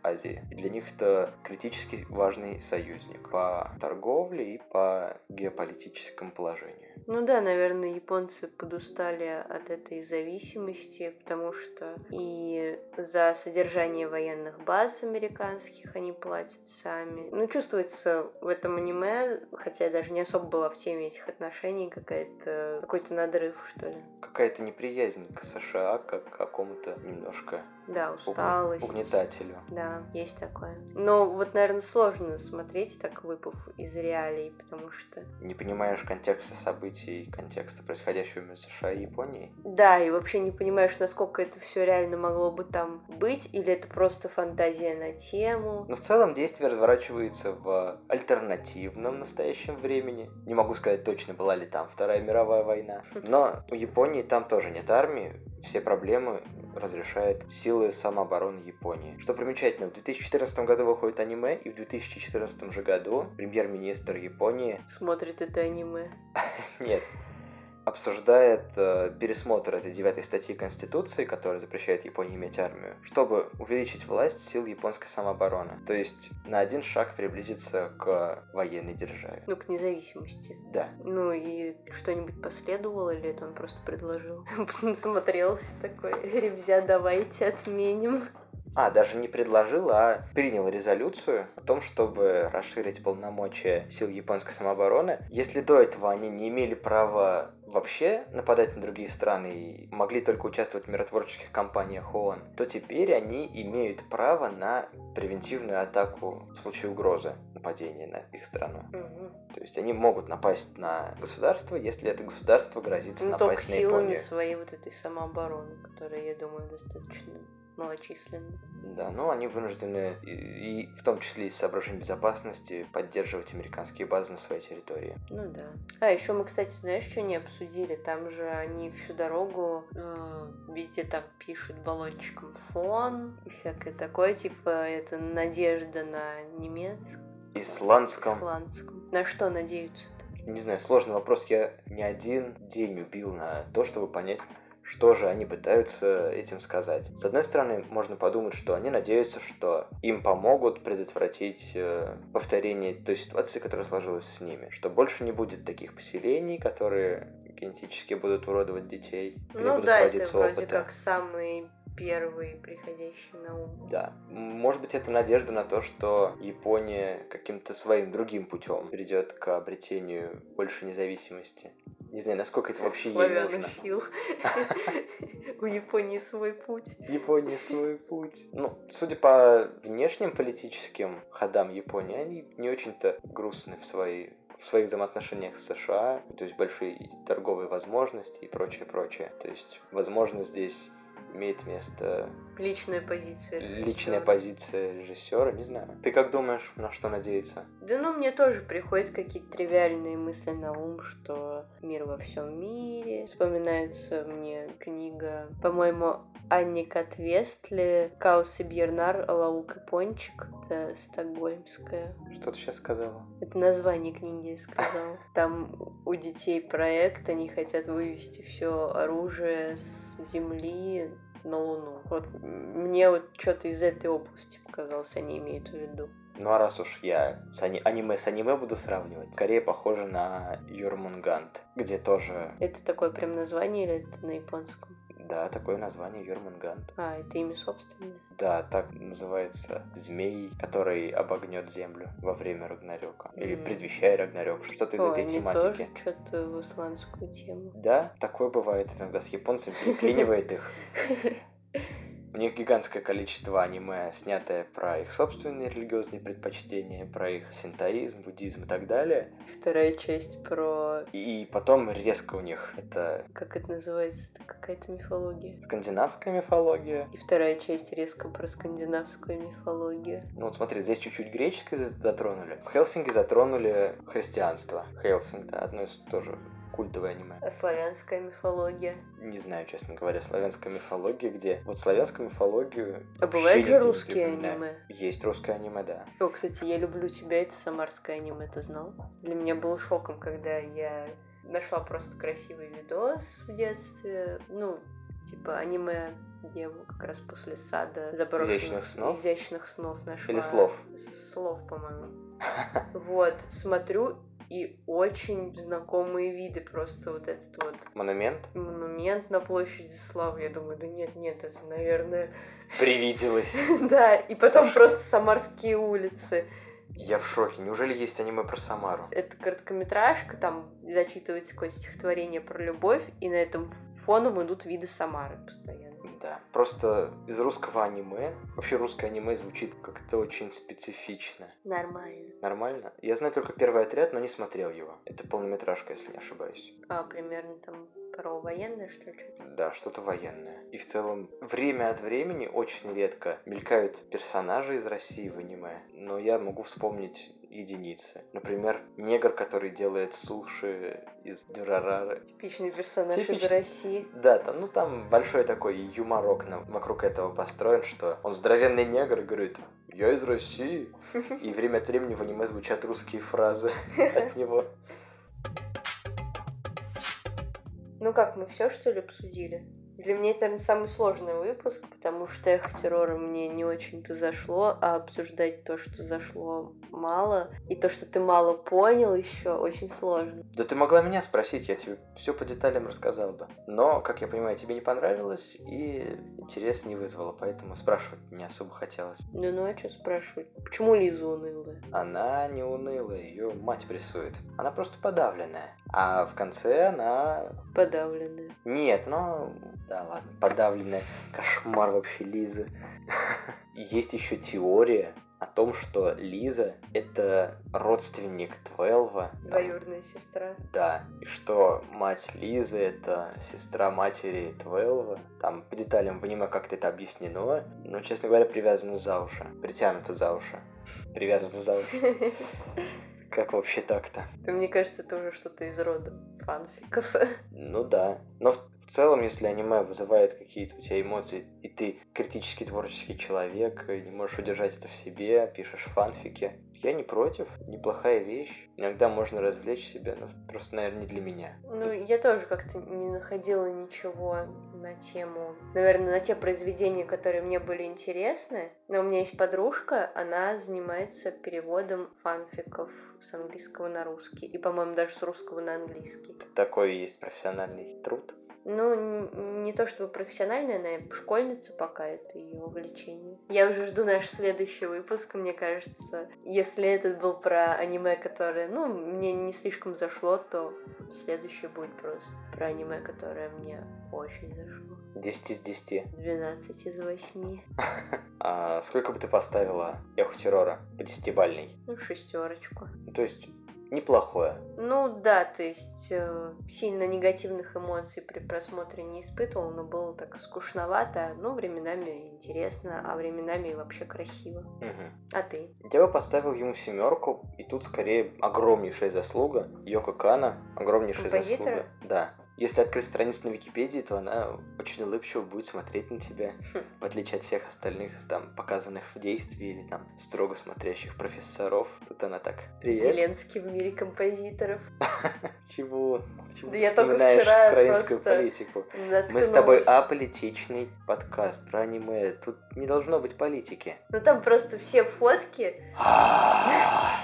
Азии. И для них это критически важный союзник по торговле и по геополитическому положению. Ну да, наверное, японцы подустали от этой зависимости, потому что и за содержание военных баз американских они платят сами. Ну, чувствуется в этом аниме, хотя я даже не особо была в теме этих отношений, какая-то какой-то надрыв, что ли. Какая-то неприязнь к США, как к какому-то немножко да, усталость. Угнетателю. Да, есть такое. Но вот, наверное, сложно смотреть так, выпав из реалий, потому что... Не понимаешь контекста событий, контекста происходящего между США и Японией? Да, и вообще не понимаешь, насколько это все реально могло бы там быть, или это просто фантазия на тему. Но в целом действие разворачивается в альтернативном настоящем времени. Не могу сказать точно, была ли там Вторая мировая война. Но у Японии там тоже нет армии. Все проблемы разрешает силы самообороны Японии. Что примечательно, в 2014 году выходит аниме, и в 2014 же году премьер-министр Японии... Смотрит это аниме. [laughs] Нет. Обсуждает э, пересмотр этой девятой статьи Конституции, которая запрещает Японии иметь армию, чтобы увеличить власть сил японской самообороны. То есть на один шаг приблизиться к военной державе. Ну, к независимости. Да. Ну и что-нибудь последовало, или это он просто предложил? [laughs] Смотрелся такой, [laughs] ребзя, давайте отменим. А, даже не предложил, а принял резолюцию о том, чтобы расширить полномочия сил японской самообороны. Если до этого они не имели права вообще нападать на другие страны и могли только участвовать в миротворческих кампаниях ООН, то теперь они имеют право на превентивную атаку в случае угрозы нападения на их страну. Угу. То есть они могут напасть на государство, если это государство грозится Ну, напасть только на силами Японию. своей вот этой самообороны, которая, я думаю, достаточно малочисленна. Да, но они вынуждены, и, и в том числе из соображений безопасности, поддерживать американские базы на своей территории. Ну да. А еще мы, кстати, знаешь, что не обсудили? Там же они всю дорогу э, везде там пишут баллончиком фон и всякое такое, типа это надежда на немецком. Исландском, Исландском. На что надеются? не знаю, сложный вопрос. Я не один день убил на то, чтобы понять, что же они пытаются этим сказать. С одной стороны, можно подумать, что они надеются, что им помогут предотвратить э, повторение той ситуации, которая сложилась с ними. Что больше не будет таких поселений, которые генетически будут уродовать детей. Ну будут да, это вроде опыты. как самый первый приходящий на ум. Да. Может быть, это надежда на то, что Япония каким-то своим другим путем придет к обретению больше независимости. Не знаю, насколько это вообще ей нужно. [laughs] У Японии свой путь. Япония свой путь. Ну, судя по внешним политическим ходам Японии, они не очень-то грустны в своей в своих взаимоотношениях с США, то есть большие торговые возможности и прочее, прочее. То есть, возможно, здесь имеет место Личная позиция. личная режиссёра. позиция режиссера, не знаю. Ты как думаешь, на что надеяться? Да ну, мне тоже приходят какие-то тривиальные мысли на ум, что мир во всем мире. Вспоминается мне книга, по-моему, Анни Катвестли, Каус и Бьернар, Лаук и Пончик. Это стокгольмская. Что ты сейчас сказала? Это название книги я сказала. [laughs] Там у детей проект, они хотят вывести все оружие с Земли на Луну. Вот мне вот что-то из этой области показалось, они имеют в виду. Ну а раз уж я с ани- аниме с аниме буду сравнивать, скорее похоже на Юрмунгант, где тоже, Это такое прям название или это на японском? Да, такое название Юрмунгант. А, это имя собственное. Да, так называется змей, который обогнет землю во время Рагнарёка. Или Мгм. предвещая Рагнарёк. Что-то из Ой, этой тематики. что-то в исландскую тему. Да, такое бывает иногда с японцами, переклинивает их. [laughs] У них гигантское количество аниме, снятое про их собственные религиозные предпочтения, про их синтоизм, буддизм и так далее. Вторая часть про... И потом резко у них это Как это называется? Это какая-то мифология. скандинавская мифология. И вторая часть резко про скандинавскую мифологию. Ну вот смотри, здесь чуть-чуть греческой за- затронули. В Хелсинге затронули христианство. Хелсинг, да, одно из тоже культовое аниме. Славянская мифология? Не знаю, честно говоря, славянская мифология, где... Вот славянскую мифологию... А бывают же русские аниме? Есть русское аниме, да. О, кстати, я люблю тебя, это самарское аниме, ты знал? Для меня было шоком, когда я нашла просто красивый видос в детстве. Ну, типа аниме, я его как раз после сада заброшенных Изящных снов? изящных снов нашла. Или слов? Слов, по-моему. [laughs] Вот, смотрю, и очень знакомые виды просто вот этот вот Монумент монумент на площади Славы. Я думаю, да нет, нет, это, наверное... привиделось. [laughs] Да, и потом просто Самарские улицы. Я в шоке. Неужели есть аниме про Самару? Это короткометражка, там зачитывается какое-то стихотворение про любовь, и на этом фоном идут виды Самары постоянно. Да. Просто из русского аниме... Вообще русское аниме звучит как-то очень специфично. Нормально. Нормально? Я знаю только первый отряд, но не смотрел его. Это полнометражка, если не ошибаюсь. А, примерно там про военное, что ли? Да, что-то военное. И в целом, время от времени очень редко мелькают персонажи из России в аниме, но я могу вспомнить единицы. Например, негр, который делает суши из дюрарары. Типичный персонаж из Типичный. России. Да, там, ну там большой такой юморок на- вокруг этого построен, что он здоровенный негр и говорит «Я из России». [laughs] И время от времени в аниме звучат русские фразы [laughs] от него. Ну как, мы все что ли обсудили? Для меня это, наверное, самый сложный выпуск, потому что эхо террора мне не очень-то зашло, а обсуждать то, что зашло мало, и то, что ты мало понял еще, очень сложно. Да ты могла меня спросить, я тебе все по деталям рассказал бы. Но, как я понимаю, тебе не понравилось и интерес не вызвало, поэтому спрашивать не особо хотелось. Ну, ну а что спрашивать? Почему Лиза унылая? Она не унылая, ее мать прессует. Она просто подавленная. А в конце она... Подавленная. Нет, ну... Да ладно, подавленная. Кошмар вообще Лизы. [laughs] Есть еще теория, о том, что Лиза — это родственник Твелва. Двоюродная сестра. Да, и что мать Лизы — это сестра матери Твелва. Там по деталям понимаю, как это объяснено, но, честно говоря, привязано за уши, притянуто за уши, привязано за уши. [laughs] Как вообще так-то? Мне кажется, это уже что-то из рода фанфиков. Ну да. Но в целом, если аниме вызывает какие-то у тебя эмоции, и ты критически творческий человек, не можешь удержать это в себе, пишешь фанфики, я не против, неплохая вещь. Иногда можно развлечь себя, но просто, наверное, не для меня. Ну, я тоже как-то не находила ничего на тему, наверное, на те произведения, которые мне были интересны. Но у меня есть подружка, она занимается переводом фанфиков с английского на русский. И, по-моему, даже с русского на английский. Такой есть профессиональный труд. Ну, не то чтобы профессиональная, она школьница пока, это ее увлечение. Я уже жду наш следующий выпуск, мне кажется. Если этот был про аниме, которое, ну, мне не слишком зашло, то следующий будет просто про аниме, которое мне очень зашло. 10 из 10. 12 из 8. [laughs] А сколько бы ты поставила Эху Террора по 10-бальной? Ну, шестерочку. То есть неплохое. Ну да, то есть э, сильно негативных эмоций при просмотре не испытывал, но было так скучновато, ну временами интересно, а временами вообще красиво. Угу. А ты? Я бы поставил ему семерку, и тут скорее огромнейшая заслуга. Йоко Кана, огромнейшая Композитора? заслуга. Да. Если открыть страницу на Википедии, то она очень улыбчиво будет смотреть на тебя, Хм. в отличие от всех остальных, там, показанных в действии или там строго смотрящих профессоров. Тут она так. Привет. Зеленский в мире композиторов. [laughs] Чего? Почему Да я только вчера украинскую политику? Мы с тобой аполитичный подкаст про аниме. Тут не должно быть политики. Ну там просто все фотки,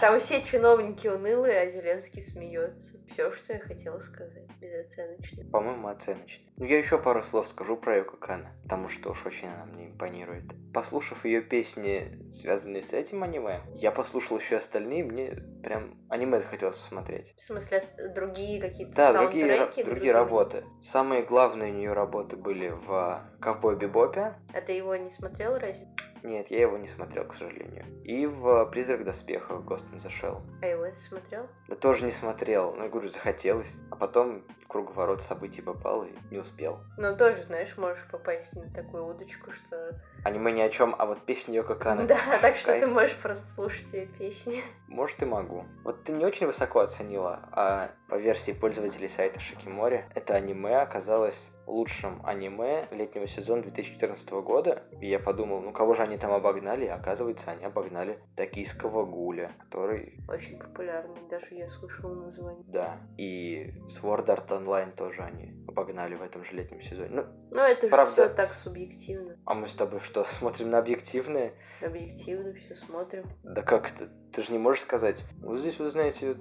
там все чиновники унылые, а Зеленский смеется. Все, что я хотела сказать, безоценочно. По-моему, оценочно. Ну, я еще пару слов скажу про Юко Кана, потому что уж очень она мне импонирует. Послушав ее песни, связанные с этим аниме, я послушал еще остальные, мне прям аниме захотелось посмотреть. В смысле, другие какие-то Да, другие, саундтреки? другие работы. Самые главные у нее работы были в Ковбой Бибопе. А ты его не смотрел разве? Нет, я его не смотрел, к сожалению. И в Призрак в доспехах Ghost in the Shell. А его ты смотрел? Да тоже не смотрел, но я говорю, захотелось. А потом круговорот событий попал и не успел. Ну, тоже, знаешь, можешь попасть на такую удочку, что... Аниме ни о чем, а вот песни Йоко Кана. Да, [laughs] так что ты можешь просто слушать ее песни. Может и могу. Вот ты не очень высоко оценила, а по версии пользователей сайта Шикимори, это аниме оказалось лучшим аниме летнего сезона 2014 года. И я подумал, ну кого же они там обогнали? И оказывается, они обогнали Токийского Гуля, который, Очень популярный, даже я слышала название. да, и Sword Art Online тоже они обогнали в этом же летнем сезоне. Ну, Ну, это же Правда. все так субъективно. а мы с тобой что, [laughs] смотрим на объективные? Объективно все смотрим. Да как это? Ты же не можешь сказать, вот здесь, вы знаете,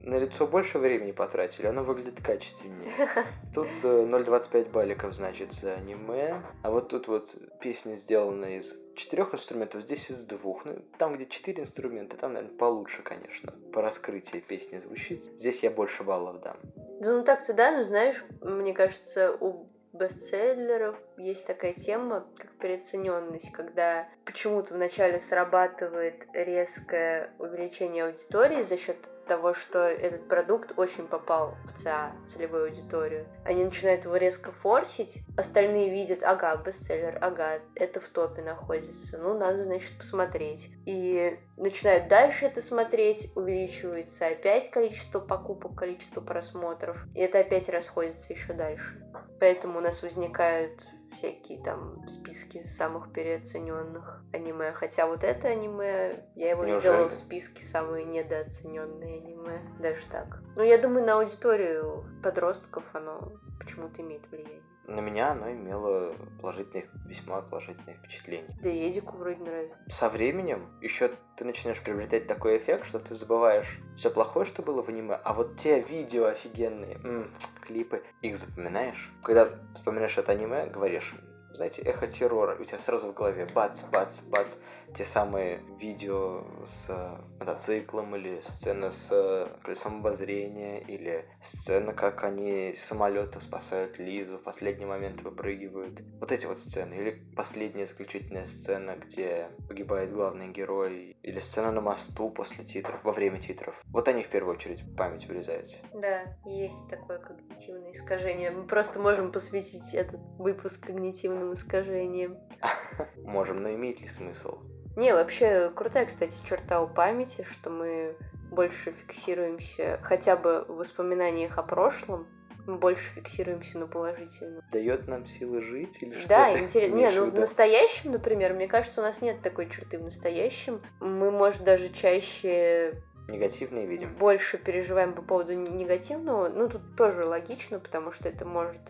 на лицо больше времени потратили, оно выглядит качественнее. [laughs] Тут э, 0,25 баликов, значит, за аниме. А вот тут вот песня сделана из четырех инструментов, здесь из двух. Ну, там, где четыре инструмента, там, наверное, получше, конечно. По раскрытии песни звучит. Здесь я больше баллов дам. Да ну так-то да, но знаешь, мне кажется, у бестселлеров есть такая тема, как переоцененность, когда почему-то вначале срабатывает резкое увеличение аудитории за счет того, что этот продукт очень попал в ЦА, целевую аудиторию. Они начинают его резко форсить, остальные видят, ага, бестселлер, ага, это в топе находится, ну, надо, значит, посмотреть. И начинают дальше это смотреть, увеличивается опять количество покупок, количество просмотров, и это опять расходится еще дальше. Поэтому у нас возникают всякие там списки самых переоцененных аниме. Хотя вот это аниме, я его Неужели? видела в списке самые недооцененные аниме. Даже так. Ну, я думаю, на аудиторию подростков оно почему-то имеет влияние. На меня оно имело положительное, весьма положительное впечатление. Да и Эдику вроде нравится. Со временем еще ты начинаешь приобретать такой эффект, что ты забываешь все плохое, что было в аниме, а вот те видео офигенные, м, клипы, их запоминаешь. Когда вспоминаешь это аниме, говоришь, знаете, эхо террора, и у тебя сразу в голове бац, бац, бац, те самые видео с э, мотоциклом или сцена с э, колесом обозрения или сцена, как они с самолета спасают Лизу, в последний момент выпрыгивают. Вот эти вот сцены. Или последняя заключительная сцена, где погибает главный герой. Или сцена на мосту после титров, во время титров. Вот они в первую очередь в память вырезаются. Да, есть такое когнитивное искажение. Мы просто можем посвятить этот выпуск когнитивным искажениям. [laughs] Можем, но имеет ли смысл? Не, вообще крутая, кстати, черта у памяти, что мы больше фиксируемся хотя бы в воспоминаниях о прошлом, мы больше фиксируемся на положительном. Дает нам силы жить или что Да, интересно. Не, ну в настоящем, например, мне кажется, у нас нет такой черты в настоящем. Мы, может, даже чаще Негативные видим. больше переживаем по поводу негативного. Ну, тут тоже логично, потому что это может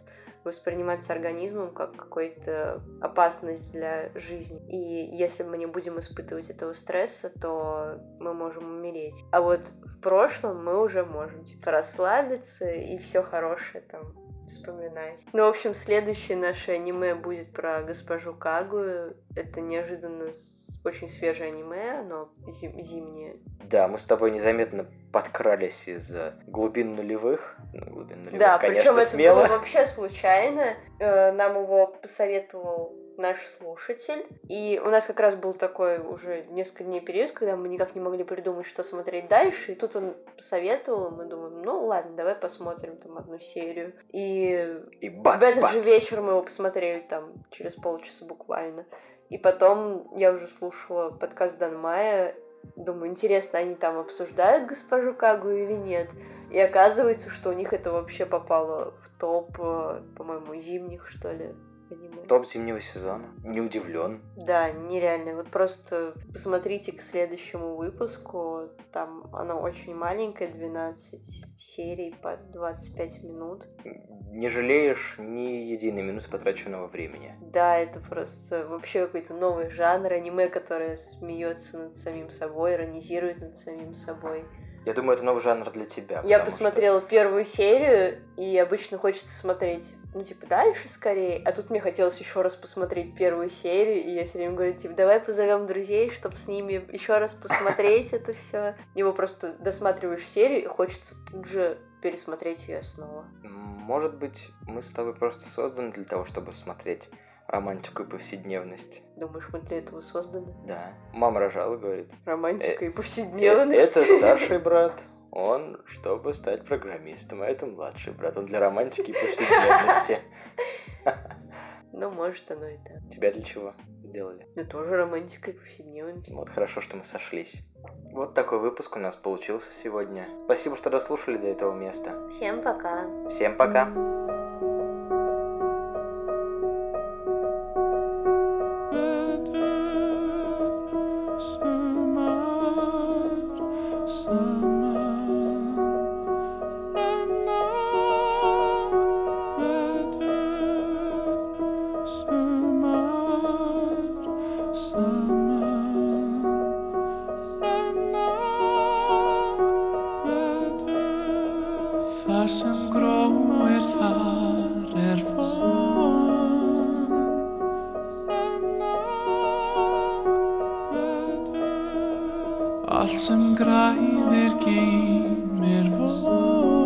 восприниматься организмом как какая-то опасность для жизни. И если мы не будем испытывать этого стресса, то мы можем умереть. А вот в прошлом мы уже можем типа расслабиться и все хорошее там вспоминать. Ну, в общем, следующее наше аниме будет про госпожу Кагую. Это неожиданно очень свежее аниме, оно зим- зимнее. Да, мы с тобой незаметно подкрались из э, глубин нулевых. Ну, глубин нулевых, Да, конечно, причем это смело. было вообще случайно. Э, Нам его посоветовал наш слушатель. И у нас как раз был такой уже несколько дней период, когда мы никак не могли придумать, что смотреть дальше. И тут он посоветовал, и мы думаем, ну ладно, давай посмотрим там одну серию. И И бац, в этот бац. же вечер мы его посмотрели там через полчаса буквально. И потом я уже слушала подкаст Данмая. Думаю, интересно, они там обсуждают госпожу Кагу или нет. И оказывается, что у них это вообще попало в топ, э, по-моему, зимних, что ли, аниме. Топ зимнего сезона. Не удивлен. Да, нереально. Вот просто посмотрите к следующему выпуску. Там оно очень маленькое, 12 серий по 25 минут. Не жалеешь ни единой минуты потраченного времени. Да, это просто вообще какой-то новый жанр аниме, которое смеется над самим собой, иронизирует над самим собой. Я думаю, это новый жанр для тебя. Я потому что- посмотрела первую серию, и обычно хочется смотреть, ну, типа, дальше скорее. А тут мне хотелось еще раз посмотреть первую серию, и я все время говорю, типа, давай позовем друзей, чтобы с ними еще раз посмотреть это все. Его просто досматриваешь серию, и хочется тут же пересмотреть ее снова. Может быть, мы с тобой просто созданы для того, чтобы смотреть романтику и повседневность. Думаешь, мы для этого созданы? Да. Мама рожала, говорит. Романтика и Э, повседневность. Это старший [laughs] брат. Он, чтобы стать программистом, а это младший брат. Он для романтики и повседневности. [laughs] Ну, может, оно и так. Тебя для чего сделали? Да тоже романтика и повседневность. Вот хорошо, что мы сошлись. Вот такой выпуск у нас получился сегодня. Спасибо, что дослушали до этого места. Всем пока. Всем пока. Allt sem græðir geymir von